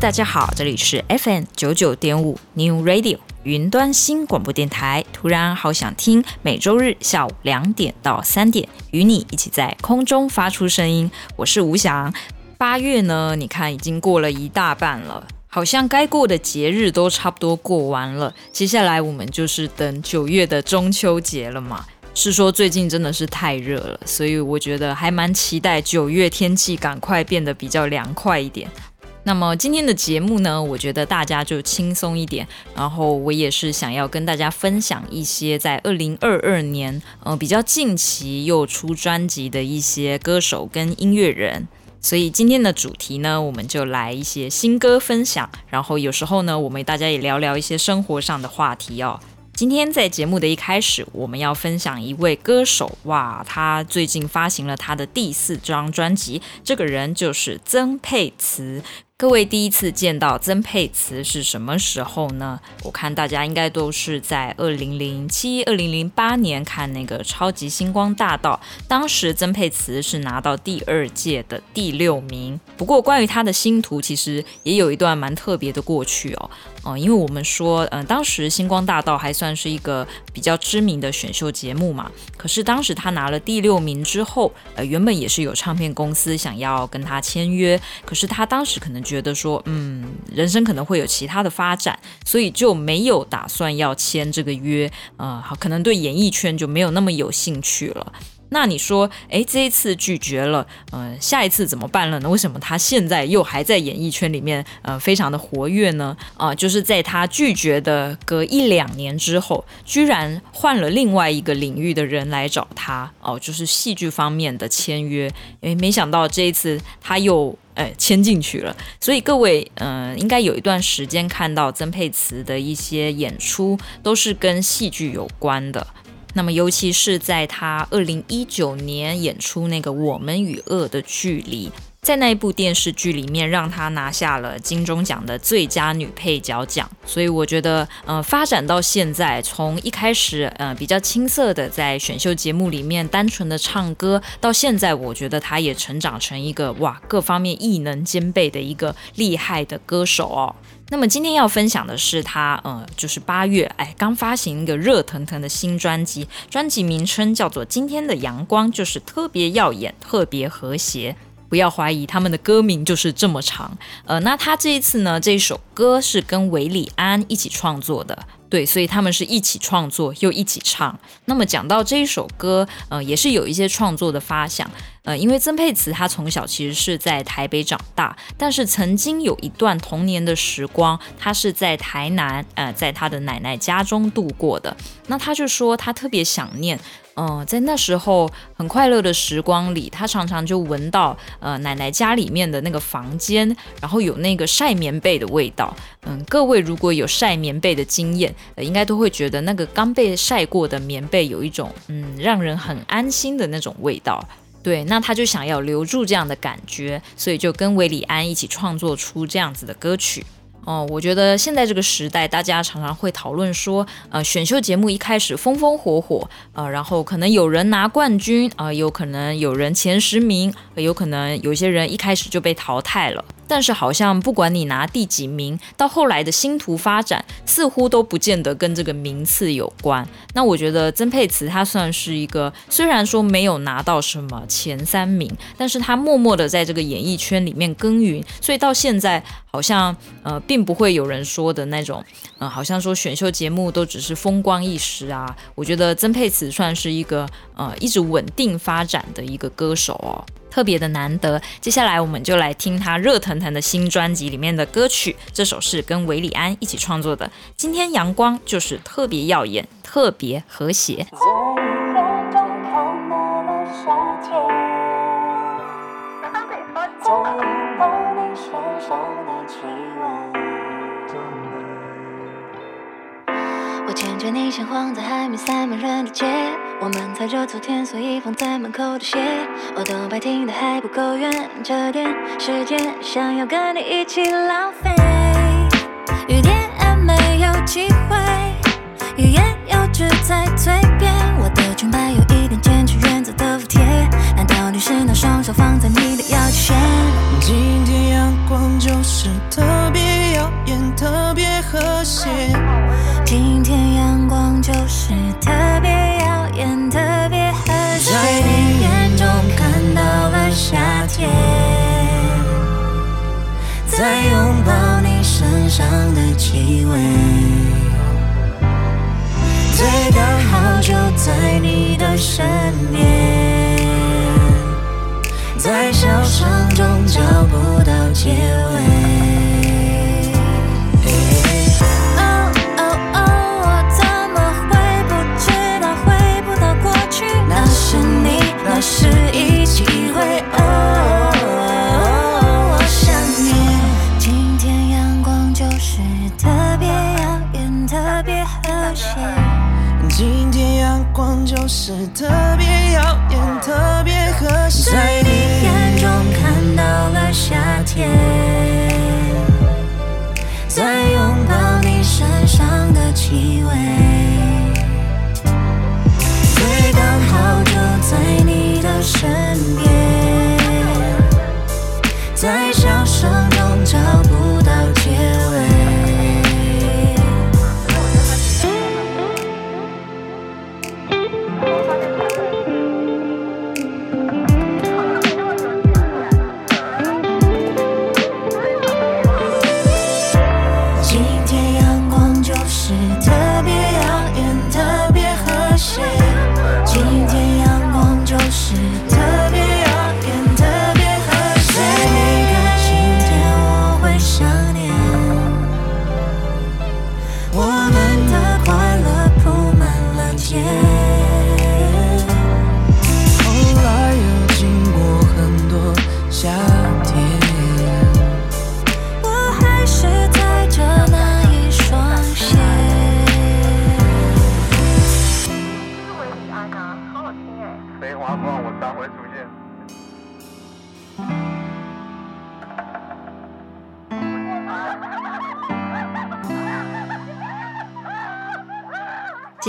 大家好，这里是 FM 九九点五 New Radio 云端新广播电台。突然好想听，每周日下午两点到三点，与你一起在空中发出声音。我是吴翔。八月呢，你看已经过了一大半了，好像该过的节日都差不多过完了。接下来我们就是等九月的中秋节了嘛。是说最近真的是太热了，所以我觉得还蛮期待九月天气赶快变得比较凉快一点。那么今天的节目呢，我觉得大家就轻松一点，然后我也是想要跟大家分享一些在二零二二年，呃，比较近期又出专辑的一些歌手跟音乐人。所以今天的主题呢，我们就来一些新歌分享，然后有时候呢，我们大家也聊聊一些生活上的话题哦。今天在节目的一开始，我们要分享一位歌手，哇，他最近发行了他的第四张专辑，这个人就是曾沛慈。各位第一次见到曾沛慈是什么时候呢？我看大家应该都是在二零零七、二零零八年看那个《超级星光大道》，当时曾沛慈是拿到第二届的第六名。不过，关于他的星途，其实也有一段蛮特别的过去哦。哦、因为我们说，嗯、当时《星光大道》还算是一个比较知名的选秀节目嘛。可是当时他拿了第六名之后，呃，原本也是有唱片公司想要跟他签约，可是他当时可能。觉得说，嗯，人生可能会有其他的发展，所以就没有打算要签这个约，呃，好，可能对演艺圈就没有那么有兴趣了。那你说，诶，这一次拒绝了，呃，下一次怎么办了呢？为什么他现在又还在演艺圈里面，呃，非常的活跃呢？啊、就是在他拒绝的隔一两年之后，居然换了另外一个领域的人来找他，哦、就是戏剧方面的签约。诶，没想到这一次他又，呃，签进去了。所以各位，嗯、应该有一段时间看到曾沛慈的一些演出，都是跟戏剧有关的。那么，尤其是在他二零一九年演出那个《我们与恶的距离》，在那一部电视剧里面，让他拿下了金钟奖的最佳女配角奖。所以我觉得，呃，发展到现在，从一开始，呃，比较青涩的在选秀节目里面单纯的唱歌，到现在，我觉得他也成长成一个哇，各方面艺能兼备的一个厉害的歌手哦。那么今天要分享的是他，呃，就是八月，哎，刚发行一个热腾腾的新专辑，专辑名称叫做《今天的阳光》，就是特别耀眼，特别和谐。不要怀疑他们的歌名就是这么长。呃，那他这一次呢，这首歌是跟韦礼安一起创作的。对，所以他们是一起创作又一起唱。那么讲到这一首歌，呃，也是有一些创作的发想。呃，因为曾沛慈她从小其实是在台北长大，但是曾经有一段童年的时光，她是在台南，呃，在她的奶奶家中度过的。那她就说她特别想念。嗯，在那时候很快乐的时光里，他常常就闻到呃奶奶家里面的那个房间，然后有那个晒棉被的味道。嗯，各位如果有晒棉被的经验，应该都会觉得那个刚被晒过的棉被有一种嗯让人很安心的那种味道。对，那他就想要留住这样的感觉，所以就跟韦礼安一起创作出这样子的歌曲。哦，我觉得现在这个时代，大家常常会讨论说，呃，选秀节目一开始风风火火，呃，然后可能有人拿冠军，啊、呃，有可能有人前十名，有可能有些人一开始就被淘汰了。但是好像不管你拿第几名，到后来的星途发展，似乎都不见得跟这个名次有关。那我觉得曾沛慈她算是一个，虽然说没有拿到什么前三名，但是她默默的在这个演艺圈里面耕耘，所以到现在好像呃，并不会有人说的那种，呃，好像说选秀节目都只是风光一时啊。我觉得曾沛慈算是一个呃，一直稳定发展的一个歌手哦。特别的难得，接下来我们就来听他热腾腾的新专辑里面的歌曲。这首是跟韦礼安一起创作的。今天阳光就是特别耀眼，特别和谐。我牵着你，像晃在还没塞满人的街。我们踩着昨天所以放在门口的鞋。我都白听的还不够远，这点时间想要跟你一起浪费。雨点没有机会，欲言又止在嘴边。我的裙摆有一点坚持。是那双手放在你的腰间？今天阳光就是。就是特别耀眼，特别和谐。今天阳光就是特别耀眼，特别和谐。在你眼中看到了夏天，在拥抱你身上的气味，最刚好就在你的身边。在笑声中找不到结尾。哦哦哦，我怎么会不知道回不到过去？那是你，那是一机会。哦哦，我想念。今天阳光就是特别耀眼，特别和谐。今天阳光就是特别耀气味，最刚好就在你的身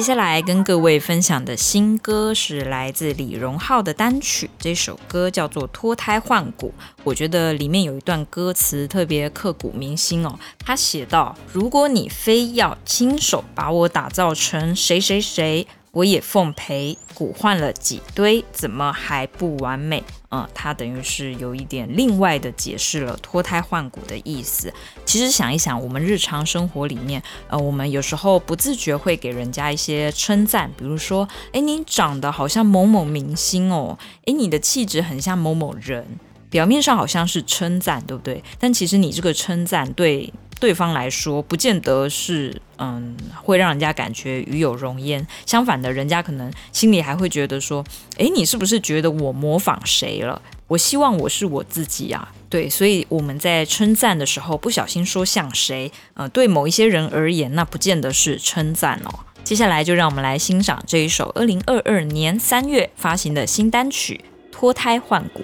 接下来跟各位分享的新歌是来自李荣浩的单曲，这首歌叫做《脱胎换骨》。我觉得里面有一段歌词特别刻骨铭心哦。他写道：“如果你非要亲手把我打造成谁谁谁。”我也奉陪，骨换了几堆，怎么还不完美？嗯，它等于是有一点另外的解释了脱胎换骨的意思。其实想一想，我们日常生活里面，呃，我们有时候不自觉会给人家一些称赞，比如说，诶，你长得好像某某明星哦，诶，你的气质很像某某人，表面上好像是称赞，对不对？但其实你这个称赞对。对方来说，不见得是嗯，会让人家感觉与有荣焉。相反的，人家可能心里还会觉得说，诶，你是不是觉得我模仿谁了？我希望我是我自己啊。对，所以我们在称赞的时候，不小心说像谁，呃，对某一些人而言，那不见得是称赞哦。接下来就让我们来欣赏这一首二零二二年三月发行的新单曲《脱胎换骨》。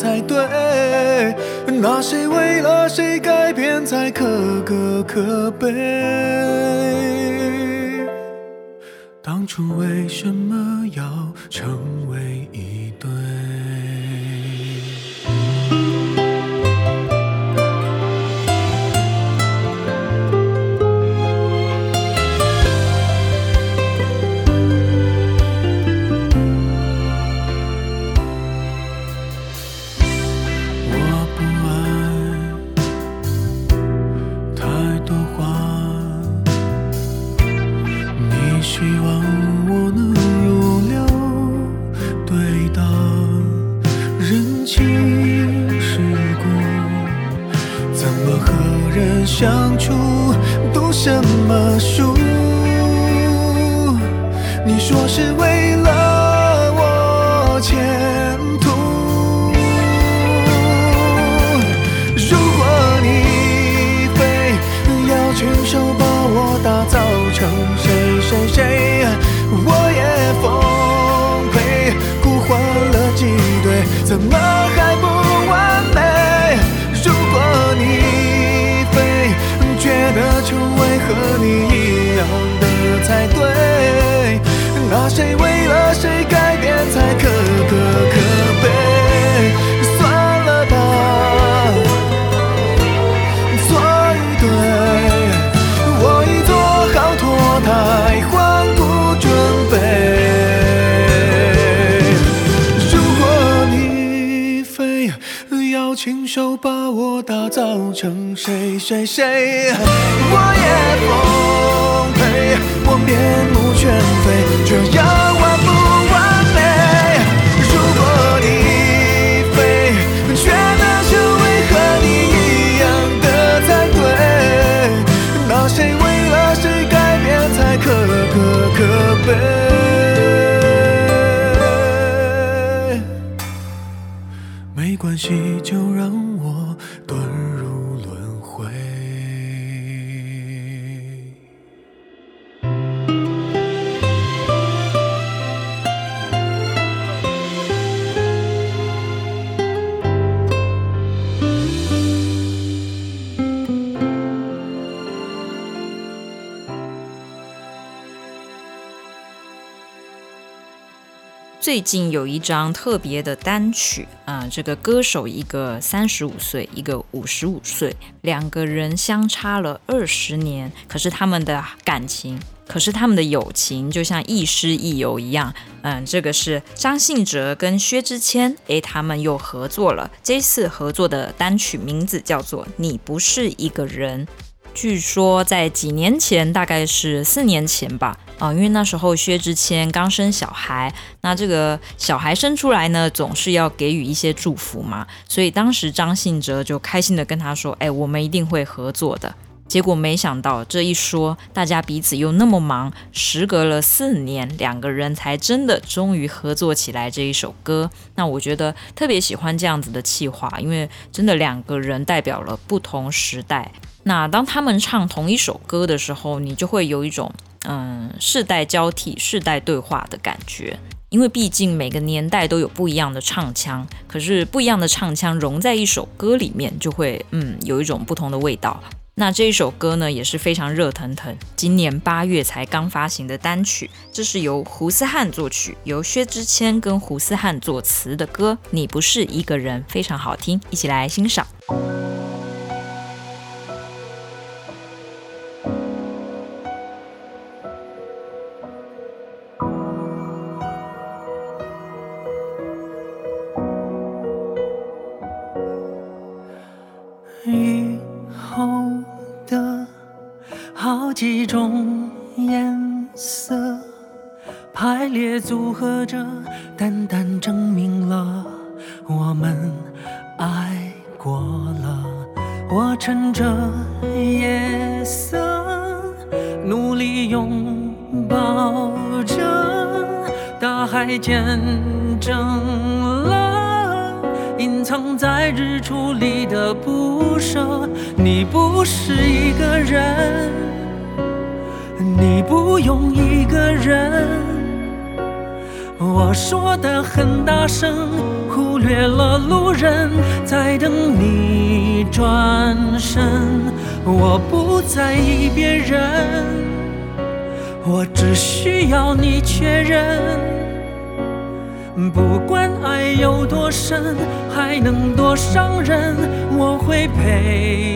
才对，那谁为了谁改变才可歌可悲？当初为什么要成为什么输你说是为了我前途。如果你非要亲手把我打造成谁谁谁我也奉陪互换了几对怎么要亲手把我打造成谁谁谁，我也奉陪。我面目全非，这样完不完美？如果你非觉得成为和你一样的才对，那谁为了谁改变才可可可悲？关系，就让最近有一张特别的单曲啊，这个歌手一个三十五岁，一个五十五岁，两个人相差了二十年，可是他们的感情，可是他们的友情就像亦师亦友一样。嗯，这个是张信哲跟薛之谦，诶，他们又合作了。这次合作的单曲名字叫做《你不是一个人》。据说在几年前，大概是四年前吧，啊，因为那时候薛之谦刚生小孩，那这个小孩生出来呢，总是要给予一些祝福嘛，所以当时张信哲就开心地跟他说：“哎，我们一定会合作的。”结果没想到这一说，大家彼此又那么忙，时隔了四年，两个人才真的终于合作起来这一首歌。那我觉得特别喜欢这样子的气话，因为真的两个人代表了不同时代。那当他们唱同一首歌的时候，你就会有一种嗯世代交替、世代对话的感觉。因为毕竟每个年代都有不一样的唱腔，可是不一样的唱腔融在一首歌里面，就会嗯有一种不同的味道。那这一首歌呢也是非常热腾腾，今年八月才刚发行的单曲，这是由胡思汉作曲，由薛之谦跟胡思汉作词的歌，你不是一个人，非常好听，一起来欣赏。几种颜色排列组合着，淡淡证明了我们爱过了。我趁着夜色，努力拥抱着大海，见证了隐藏在日出里的不舍。你不是一个人。你不用一个人。我说的很大声，忽略了路人在等你转身。我不在意别人，我只需要你确认。不管爱有多深，还能多伤人，我会陪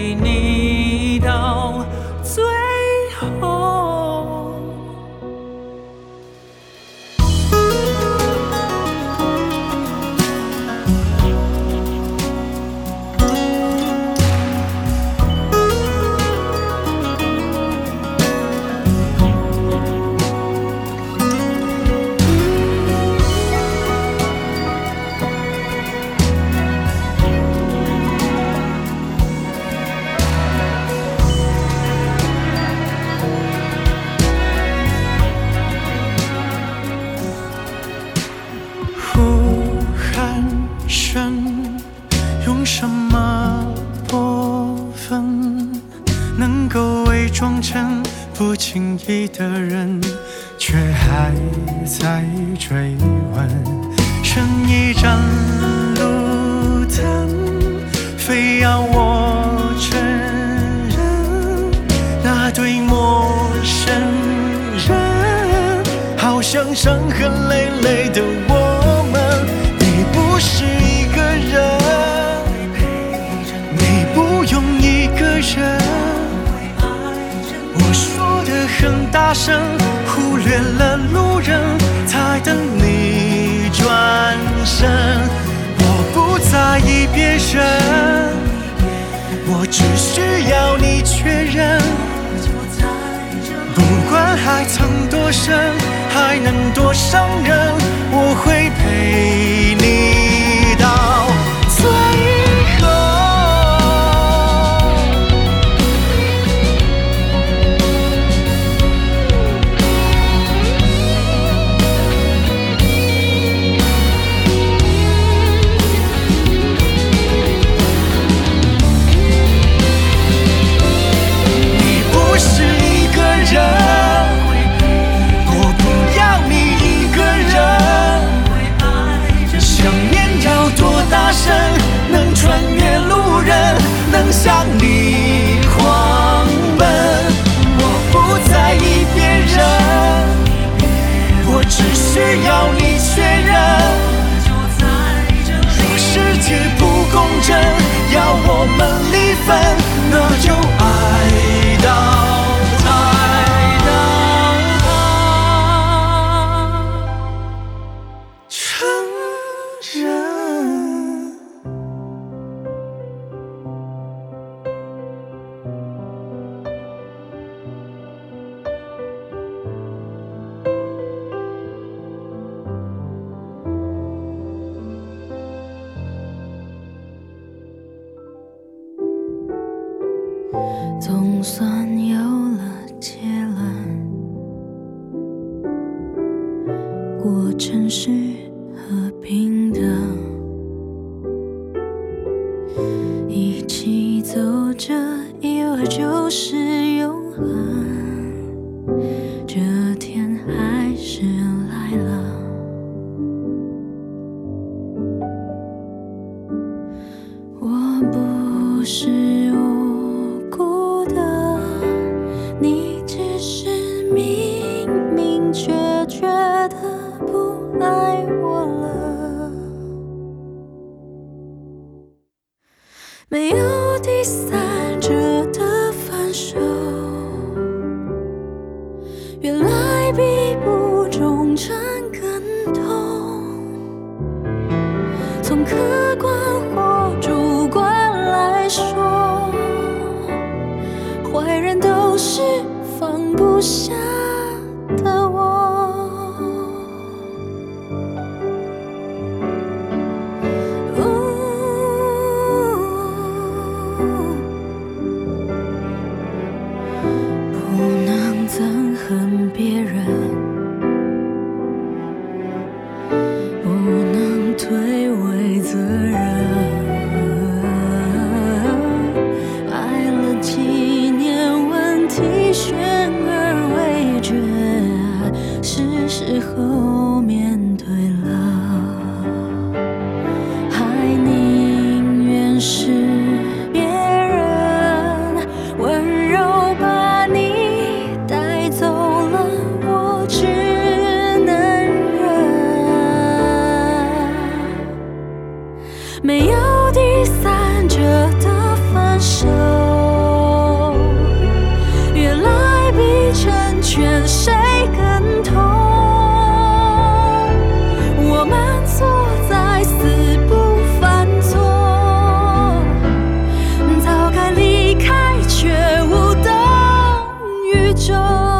就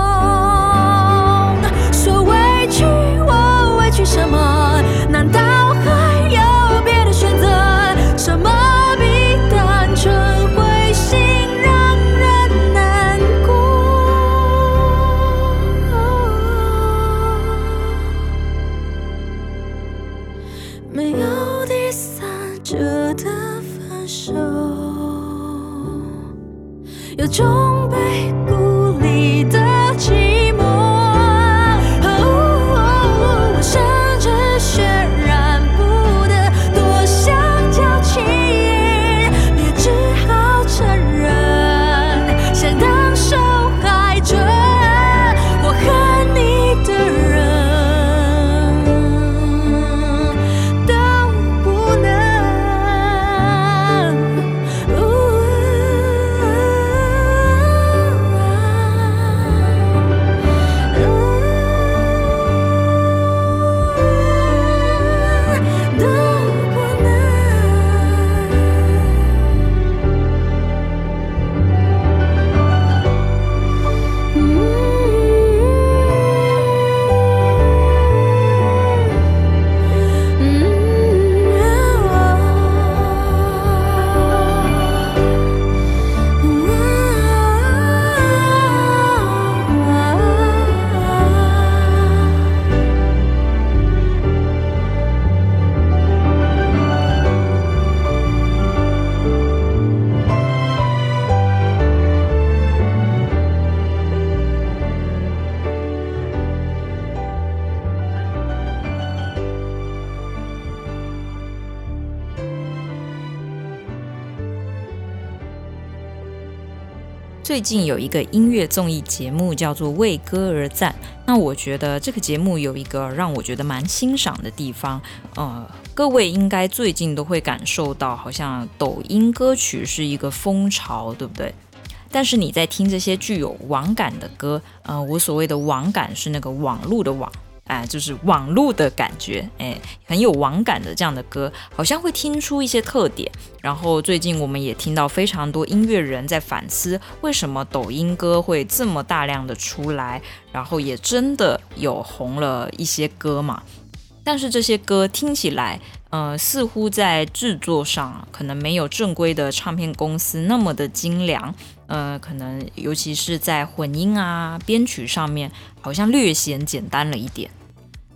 最近有一个音乐综艺节目叫做《为歌而赞》，那我觉得这个节目有一个让我觉得蛮欣赏的地方，呃，各位应该最近都会感受到，好像抖音歌曲是一个风潮，对不对？但是你在听这些具有网感的歌，呃，我所谓的网感是那个网络的网。哎、呃，就是网络的感觉，哎，很有网感的这样的歌，好像会听出一些特点。然后最近我们也听到非常多音乐人在反思，为什么抖音歌会这么大量的出来，然后也真的有红了一些歌嘛。但是这些歌听起来，呃，似乎在制作上可能没有正规的唱片公司那么的精良，呃，可能尤其是在混音啊、编曲上面，好像略显简单了一点。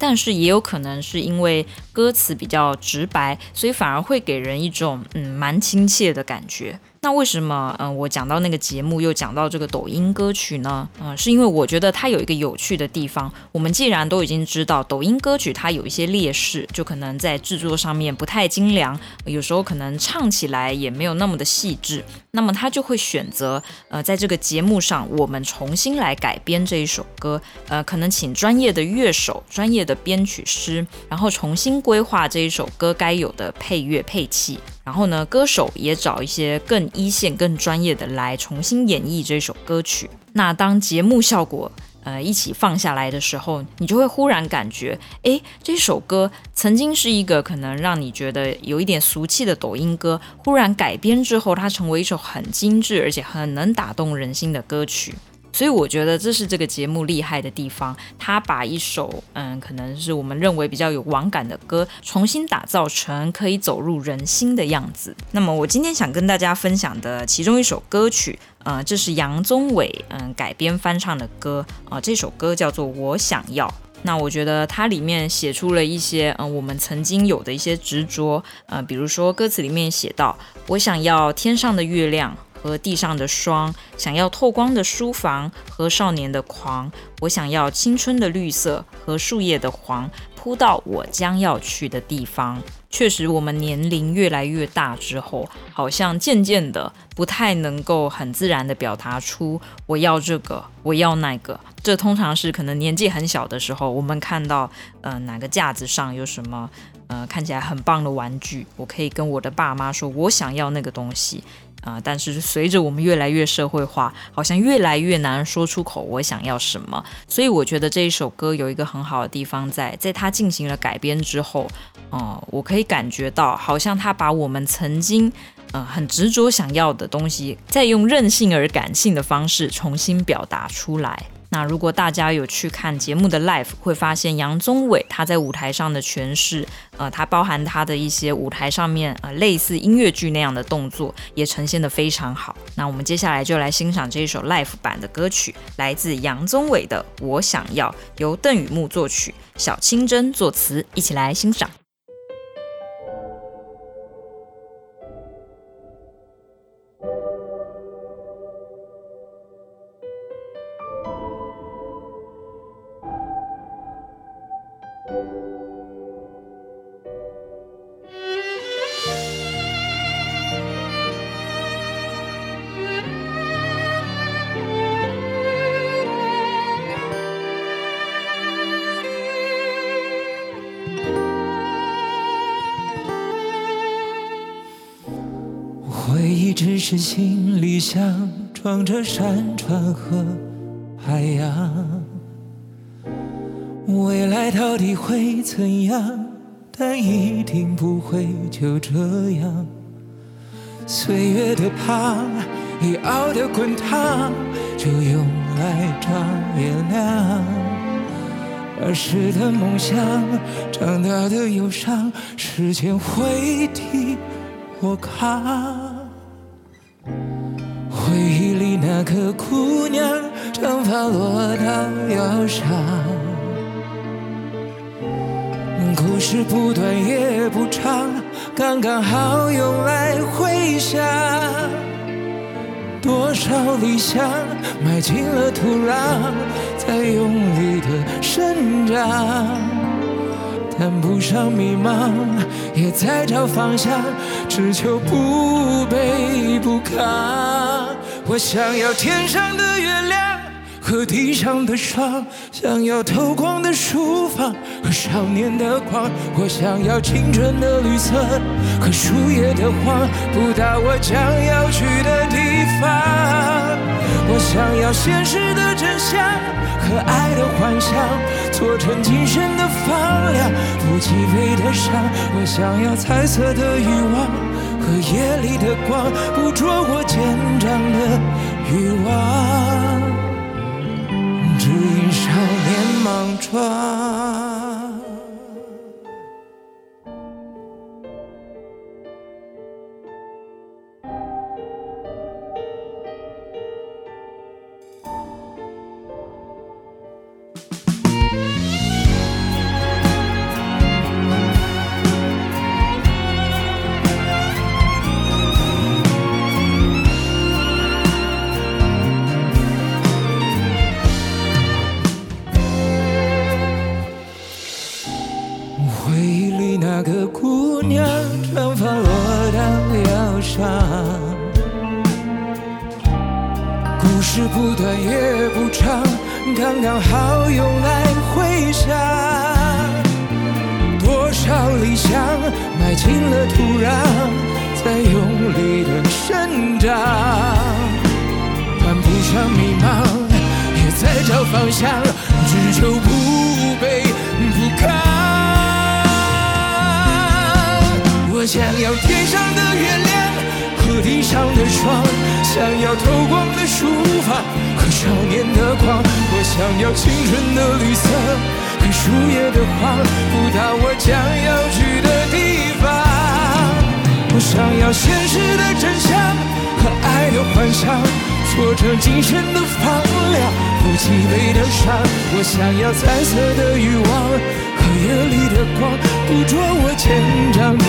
但是也有可能是因为歌词比较直白，所以反而会给人一种嗯蛮亲切的感觉。那为什么嗯我讲到那个节目又讲到这个抖音歌曲呢？嗯，是因为我觉得它有一个有趣的地方。我们既然都已经知道抖音歌曲它有一些劣势，就可能在制作上面不太精良，有时候可能唱起来也没有那么的细致。那么他就会选择呃在这个节目上我们重新来改编这一首歌，呃可能请专业的乐手、专业的编曲师，然后重新规划这一首歌该有的配乐配器。然后呢，歌手也找一些更一线、更专业的来重新演绎这首歌曲。那当节目效果呃一起放下来的时候，你就会忽然感觉，诶，这首歌曾经是一个可能让你觉得有一点俗气的抖音歌，忽然改编之后，它成为一首很精致而且很能打动人心的歌曲。所以我觉得这是这个节目厉害的地方，他把一首嗯，可能是我们认为比较有网感的歌，重新打造成可以走入人心的样子。那么我今天想跟大家分享的其中一首歌曲，呃，这是杨宗纬嗯改编翻唱的歌啊，这首歌叫做《我想要》。那我觉得它里面写出了一些嗯，我们曾经有的一些执着，呃，比如说歌词里面写到，我想要天上的月亮和地上的霜，想要透光的书房和少年的狂。我想要青春的绿色和树叶的黄，铺到我将要去的地方。确实，我们年龄越来越大之后，好像渐渐的不太能够很自然的表达出我要这个，我要那个。这通常是可能年纪很小的时候，我们看到呃哪个架子上有什么呃看起来很棒的玩具，我可以跟我的爸妈说，我想要那个东西。啊、但是随着我们越来越社会化，好像越来越难说出口我想要什么。所以我觉得这一首歌有一个很好的地方在，在它进行了改编之后，哦、我可以感觉到，好像它把我们曾经呃很执着想要的东西，再用任性而感性的方式重新表达出来。那如果大家有去看节目的 live，会发现杨宗纬他在舞台上的诠释，呃，他包含他的一些舞台上面呃类似音乐剧那样的动作，也呈现得非常好。那我们接下来就来欣赏这一首 live 版的歌曲，来自杨宗纬的《我想要》，由邓雨目作曲，小清真作词，一起来欣赏。着山川和海洋。未来到底会怎样？但一定不会就这样。岁月的胖，已熬得滚烫，就用来装颜料。儿时的梦想，长大的忧伤，时间会替我扛。那个姑娘，长发落到腰上。故事不短也不长，刚刚好用来回想。多少理想埋进了土壤，在用力的生长。谈不上迷茫，也在找方向，只求不卑不亢。我想要天上的月亮。和地上的霜，想要透光的书房和少年的狂，我想要青春的绿色和树叶的黄，铺到我将要去的地方。我想要现实的真相和爱的幻想，做成今生的放量，不击背的伤。我想要彩色的欲望和夜里的光，捕捉我渐长的欲望。指引少年莽撞。和树叶的黄，铺到我将要去的地方。我想要现实的真相和爱的幻想，做成今生的放疗，不击背的伤。我想要彩色的欲望和夜里的光，捕捉我坚强的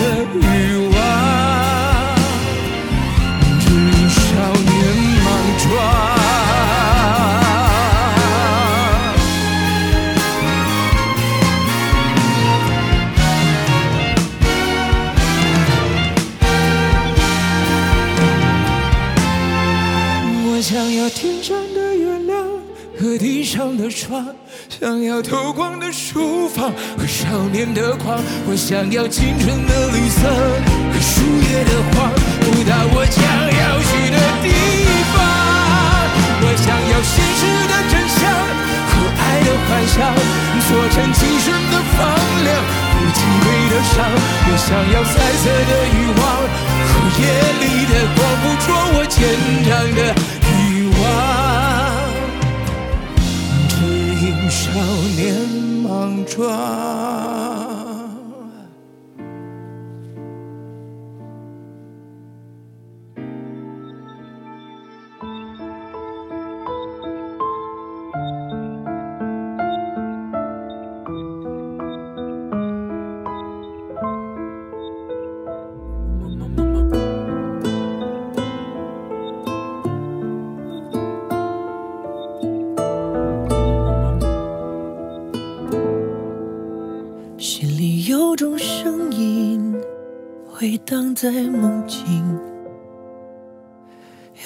欲望。少年莽撞，想要天上的月亮和地上的床，想要透光的书房和少年的狂，我想要青春的绿色和树叶的黄，不到我将要去的地方。我想要现实的真相和爱的幻想，做成青春的放量，不忌讳的伤。我想要彩色的欲望和夜里的光，捕捉我坚强的。只因少年莽撞。心里有种声音回荡在梦境，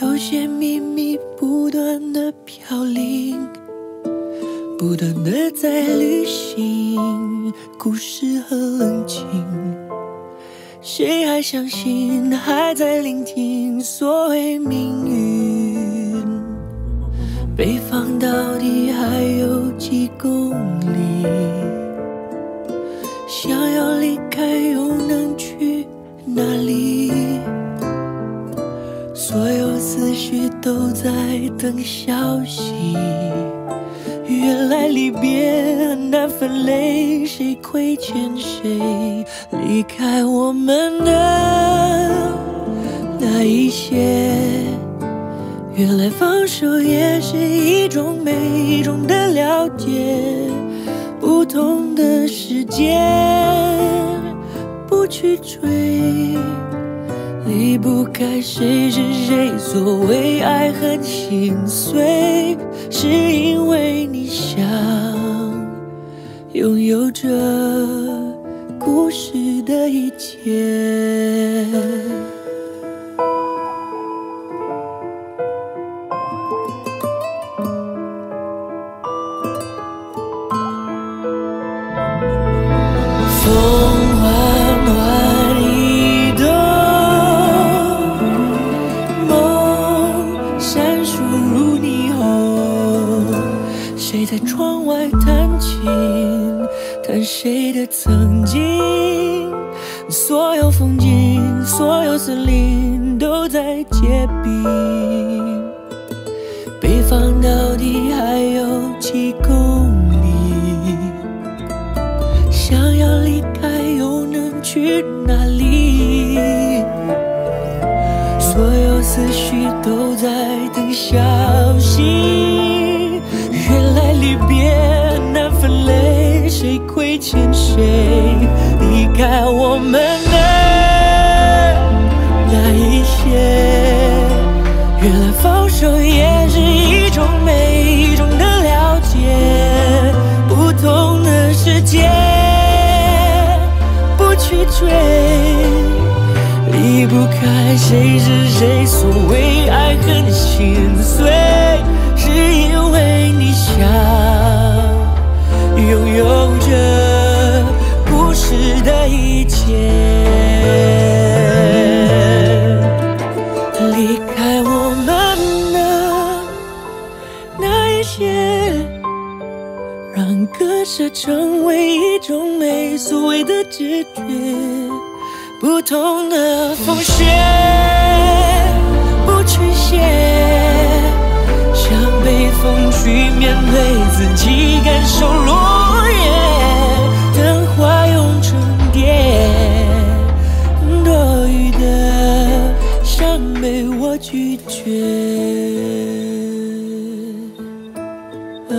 有些秘密不断的飘零，不断的在旅行，故事和冷清。谁还相信还在聆听所谓命运？北方到底还有几公里？想要离开又能去？哪里？所有思绪都在等消息。原来离别很难分类，谁亏欠谁？离开我们的那一些，原来放手也是一种美，一种的了解。不同的世界。不去追，离不开谁是谁。所谓爱很心碎，是因为你想拥有着故事的一切。谁的曾经？所有风景，所有森林都在结冰。北方到底还有几公里？想要离开又能去哪里？所有思绪都在等消息。亏欠谁？离开我们的那一些，原来放手也是一种美，一种的了解。不同的世界，不去追，离不开谁是谁。所谓爱恨心碎，是因为你想。拥有着故事的一切，离开我们的那一些，让割舍成为一种美。所谓的直觉，不同的风雪，不去写。被风去面对自己，感受落叶等花用沉淀，多余的伤悲我拒绝。嗯。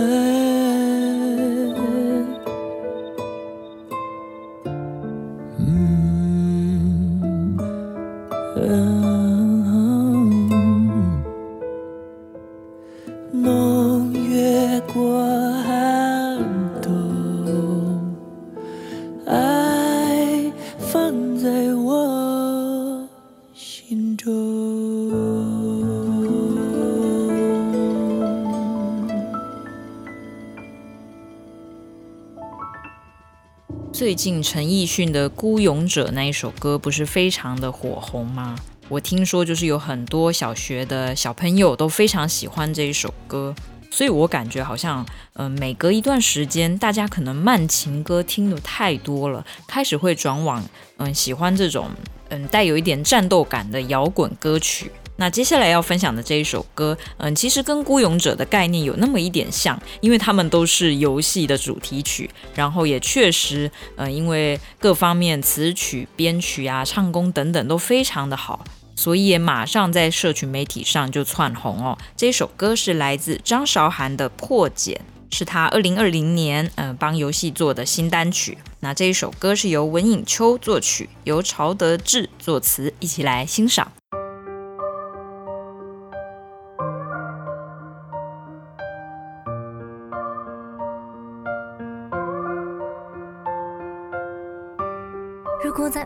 最近陈奕迅的《孤勇者》那一首歌不是非常的火红吗？我听说就是有很多小学的小朋友都非常喜欢这一首歌，所以我感觉好像，嗯、每隔一段时间，大家可能慢情歌听得太多了，开始会转往，嗯、喜欢这种，嗯、带有一点战斗感的摇滚歌曲。那接下来要分享的这一首歌，嗯，其实跟《孤勇者》的概念有那么一点像，因为他们都是游戏的主题曲，然后也确实，嗯，因为各方面词曲、编曲啊、唱功等等都非常的好，所以也马上在社群媒体上就窜红哦。这首歌是来自张韶涵的《破茧》，是他二零二零年嗯帮游戏做的新单曲。那这一首歌是由文颖秋作曲，由曹德志作词，一起来欣赏。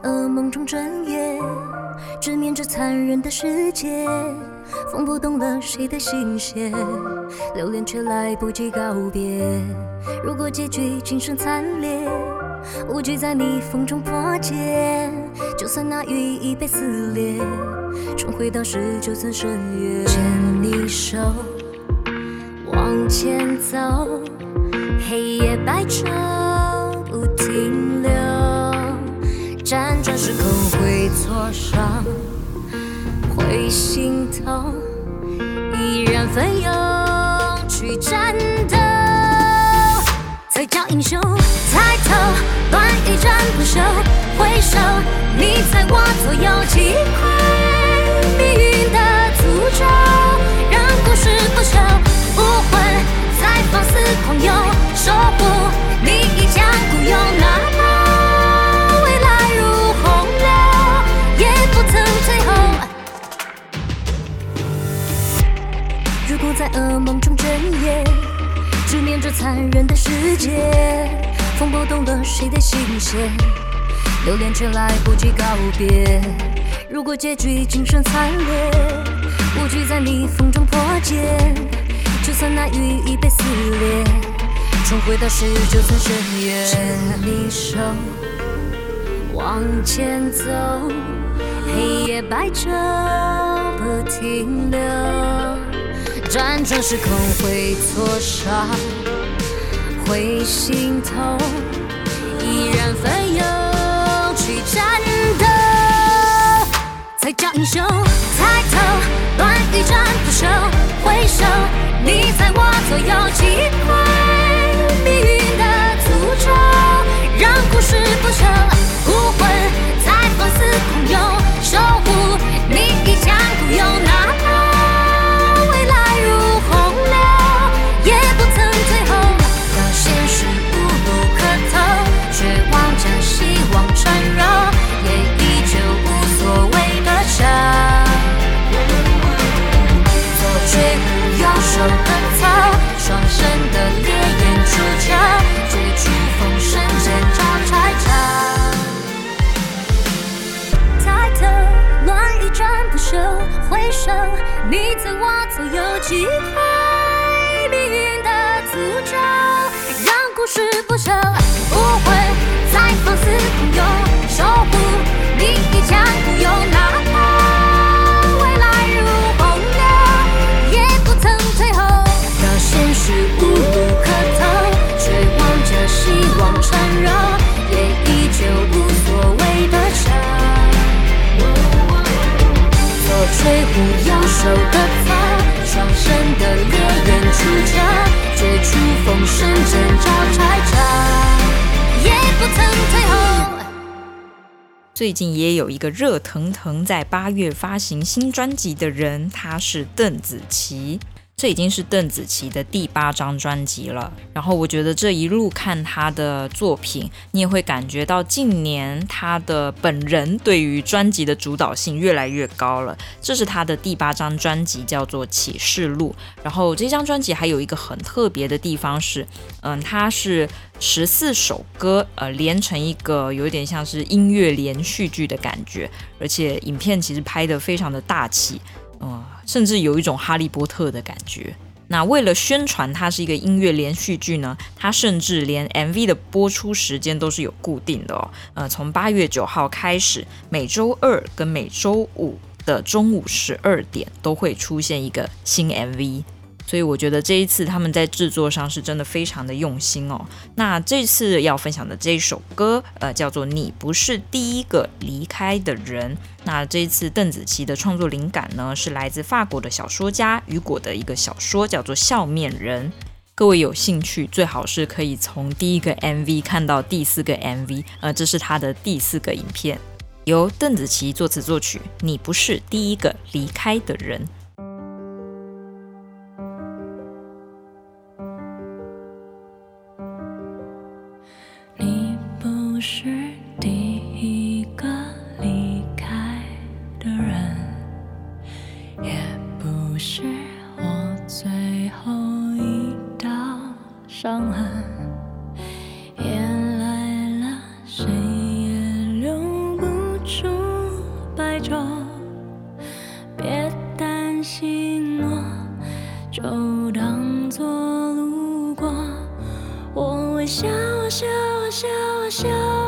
噩梦中整夜，直面这残忍的世界，风拨动了谁的心弦，留恋却来不及告别。如果结局今生惨烈，无惧在逆风中破茧，就算那羽翼被撕裂，重回当时就曾深渊。牵你手，往前走，黑夜白昼不停留。转时空会挫伤，会心痛，依然奋勇去战斗，才叫英雄。抬头，乱一战不休，回首，你在我左右，击溃命运的诅咒，让故事不朽，武魂在放肆狂游，守护你一将孤勇，哪怕。噩梦中整夜，直面这残忍的世界，风拨动了谁的心弦，留恋却来不及告别。如果结局仅剩惨烈，无惧在逆风中破茧，就算那羽翼被撕裂，重回到十九层深渊。牵你手，往前走，黑夜白昼不停留。辗转时空会挫伤，会心痛，依然奋勇去战斗，才叫英雄。抬头，乱一战不休，回首，你在我左右，击溃命运的诅咒，让故事不朽，武魂在放肆狂涌，唱，做吹胡摇。手的草，双生的烈焰出鞘，绝处逢生，见招拆招，也不曾退后。最近也有一个热腾腾在八月发行新专辑的人，他是邓紫棋。这已经是邓紫棋的第八张专辑了。然后我觉得这一路看她的作品，你也会感觉到近年她的本人对于专辑的主导性越来越高了。这是她的第八张专辑，叫做《启示录》。然后这张专辑还有一个很特别的地方是，嗯，它是十四首歌，呃，连成一个有点像是音乐连续剧的感觉，而且影片其实拍得非常的大气。嗯，甚至有一种哈利波特的感觉。那为了宣传它是一个音乐连续剧呢，它甚至连 MV 的播出时间都是有固定的哦。呃，从八月九号开始，每周二跟每周五的中午十二点都会出现一个新 MV。所以我觉得这一次他们在制作上是真的非常的用心哦。那这次要分享的这一首歌，呃，叫做《你不是第一个离开的人》。那这一次邓紫棋的创作灵感呢，是来自法国的小说家雨果的一个小说，叫做《笑面人》。各位有兴趣，最好是可以从第一个 MV 看到第四个 MV，呃，这是他的第四个影片，由邓紫棋作词作曲，《你不是第一个离开的人》。不是第一个离开的人，也不是我最后一道伤痕。夜来了，谁也留不住白昼。别担心我，就当作路过。我微笑，笑。笑啊笑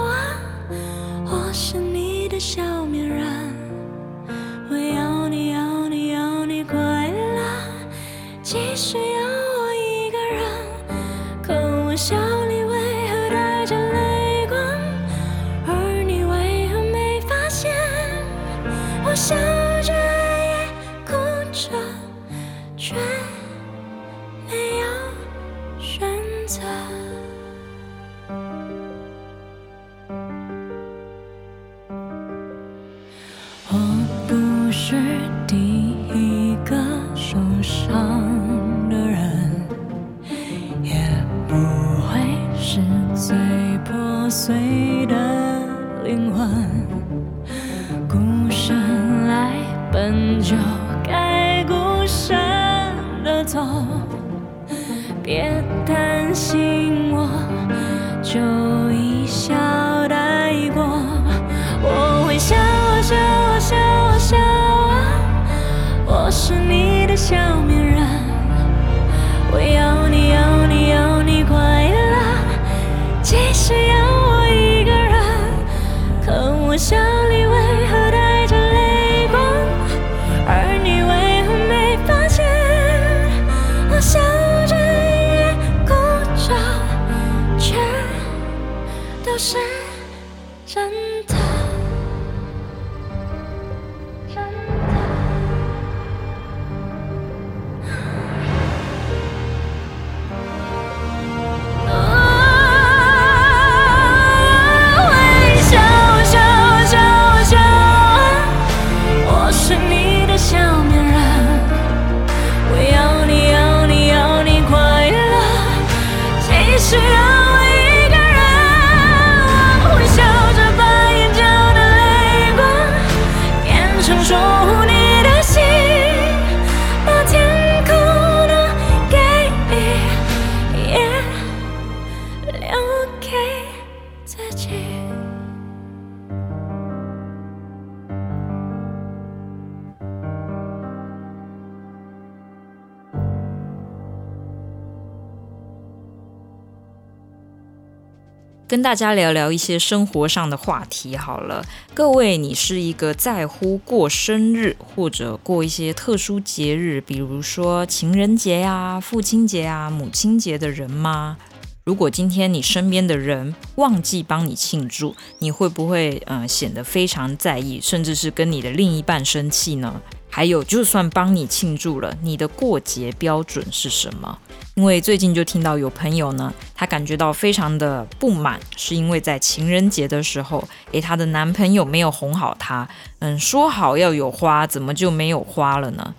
跟大家聊聊一些生活上的话题好了。各位，你是一个在乎过生日或者过一些特殊节日，比如说情人节呀、父亲节啊、母亲节的人吗？如果今天你身边的人忘记帮你庆祝，你会不会呃显得非常在意，甚至是跟你的另一半生气呢？还有，就算帮你庆祝了，你的过节标准是什么？因为最近就听到有朋友呢，他感觉到非常的不满，是因为在情人节的时候，诶，她的男朋友没有哄好她，嗯，说好要有花，怎么就没有花了呢？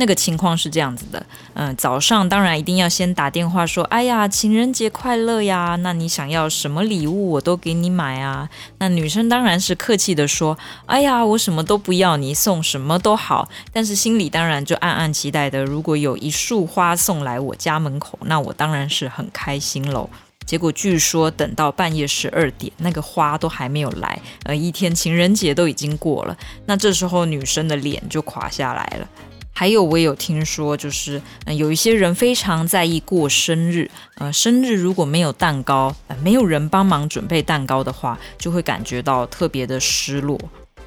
那个情况是这样子的，嗯，早上当然一定要先打电话说，哎呀，情人节快乐呀！那你想要什么礼物，我都给你买啊。那女生当然是客气的说，哎呀，我什么都不要，你送什么都好。但是心里当然就暗暗期待的，如果有一束花送来我家门口，那我当然是很开心喽。结果据说等到半夜十二点，那个花都还没有来，呃，一天情人节都已经过了。那这时候女生的脸就垮下来了。还有我也有听说，就是嗯，有一些人非常在意过生日，呃，生日如果没有蛋糕，呃，没有人帮忙准备蛋糕的话，就会感觉到特别的失落。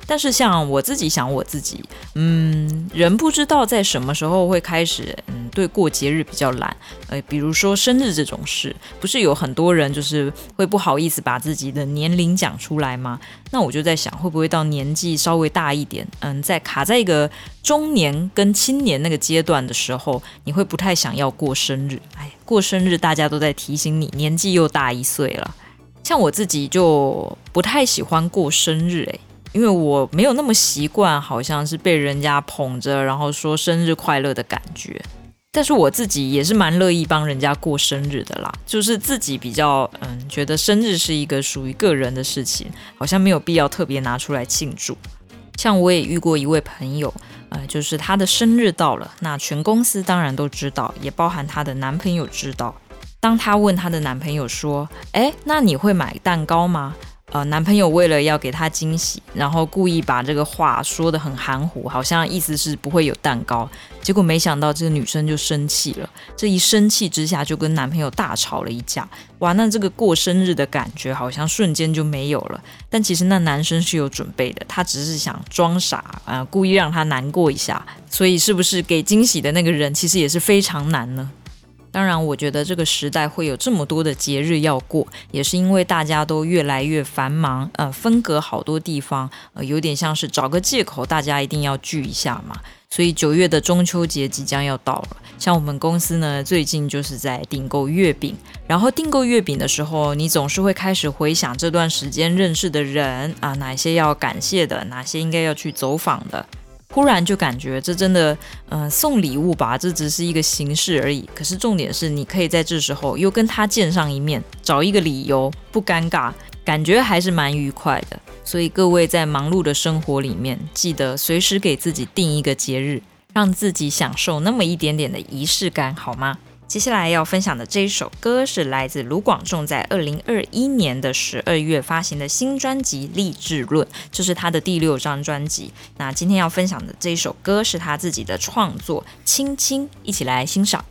但是像我自己想我自己，嗯，人不知道在什么时候会开始，嗯，对过节日比较懒，呃，比如说生日这种事，不是有很多人就是会不好意思把自己的年龄讲出来吗？那我就在想，会不会到年纪稍微大一点，嗯，在卡在一个中年跟青年那个阶段的时候，你会不太想要过生日。哎，过生日大家都在提醒你，年纪又大一岁了。像我自己就不太喜欢过生日，哎。因为我没有那么习惯，好像是被人家捧着，然后说生日快乐的感觉。但是我自己也是蛮乐意帮人家过生日的啦，就是自己比较嗯，觉得生日是一个属于个人的事情，好像没有必要特别拿出来庆祝。像我也遇过一位朋友，呃，就是她的生日到了，那全公司当然都知道，也包含她的男朋友知道。当她问她的男朋友说：“哎，那你会买蛋糕吗？”呃，男朋友为了要给她惊喜，然后故意把这个话说得很含糊，好像意思是不会有蛋糕。结果没想到这个女生就生气了，这一生气之下就跟男朋友大吵了一架。哇，那这个过生日的感觉好像瞬间就没有了。但其实那男生是有准备的，他只是想装傻啊，故意让她难过一下。所以是不是给惊喜的那个人其实也是非常难呢？当然，我觉得这个时代会有这么多的节日要过，也是因为大家都越来越繁忙，呃，分隔好多地方，呃，有点像是找个借口，大家一定要聚一下嘛。所以九月的中秋节即将要到了，像我们公司呢，最近就是在订购月饼，然后订购月饼的时候，你总是会开始回想这段时间认识的人啊，哪些要感谢的，哪些应该要去走访的。忽然就感觉这真的，嗯，送礼物吧，这只是一个形式而已。可是重点是，你可以在这时候又跟他见上一面，找一个理由，不尴尬，感觉还是蛮愉快的。所以各位在忙碌的生活里面，记得随时给自己定一个节日，让自己享受那么一点点的仪式感，好吗？接下来要分享的这一首歌是来自卢广仲在二零二一年的十二月发行的新专辑《励志论》，这是他的第六张专辑。那今天要分享的这一首歌是他自己的创作《亲亲》，一起来欣赏。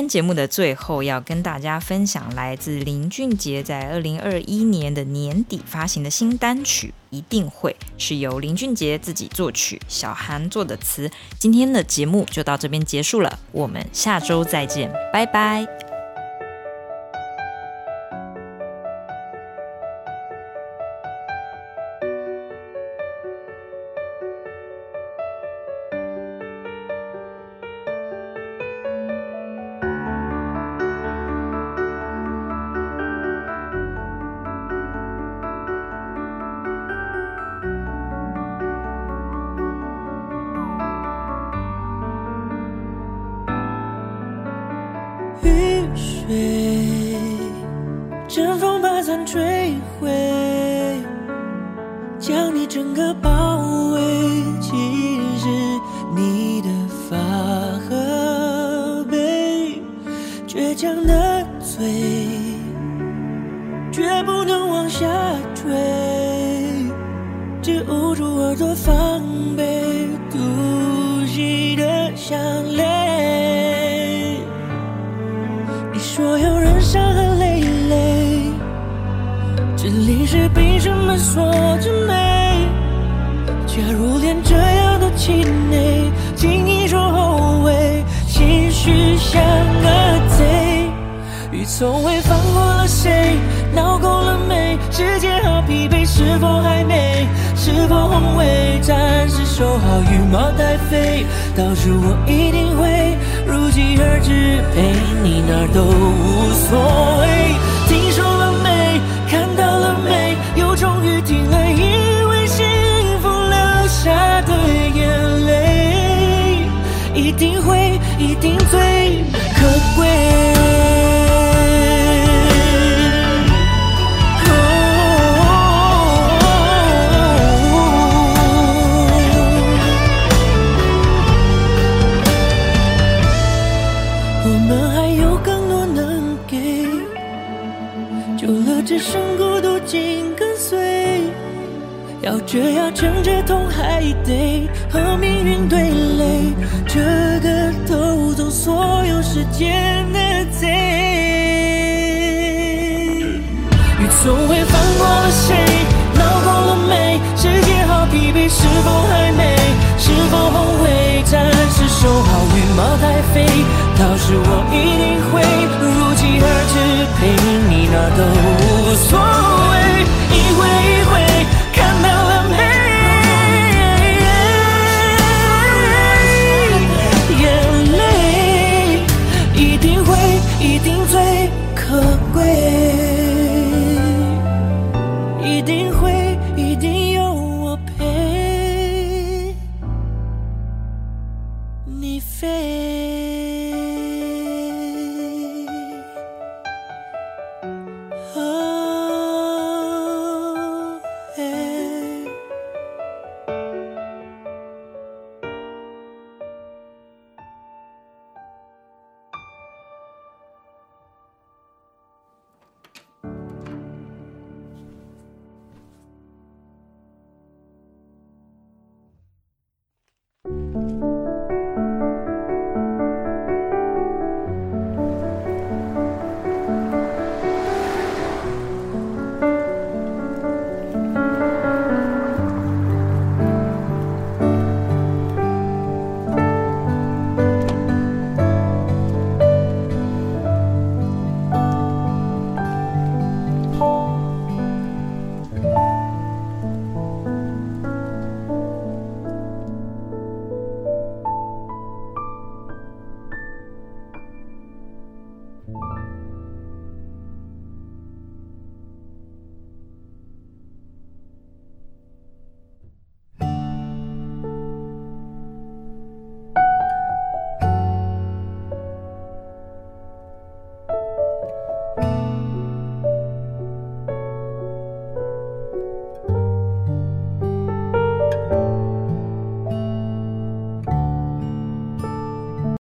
天节目的最后，要跟大家分享来自林俊杰在二零二一年的年底发行的新单曲《一定会》，是由林俊杰自己作曲，小韩做的词。今天的节目就到这边结束了，我们下周再见，拜拜。气的项链。所有人伤痕累累，这里是凭什么说着美？假如连这样都气馁，轻易说后悔，心虚像个贼。雨从未放过了谁？闹够了没？世界好疲惫，是否还美？是否宏伟？暂时收好羽毛待飞，到时我一定会。如期而至，陪你哪儿都无所谓。听说了没？看到了没？又终于听了，因为幸福流下的眼泪，一定会，一定最可贵。这样撑着痛还得和命运对垒，这个偷走所有时间的贼，雨从未放过了谁，闹够了没？世界好疲惫，是否还美？是否后悔？暂时收好羽毛待飞，到时我一定会如期而至，陪你哪儿都无所谓，一回一回看到。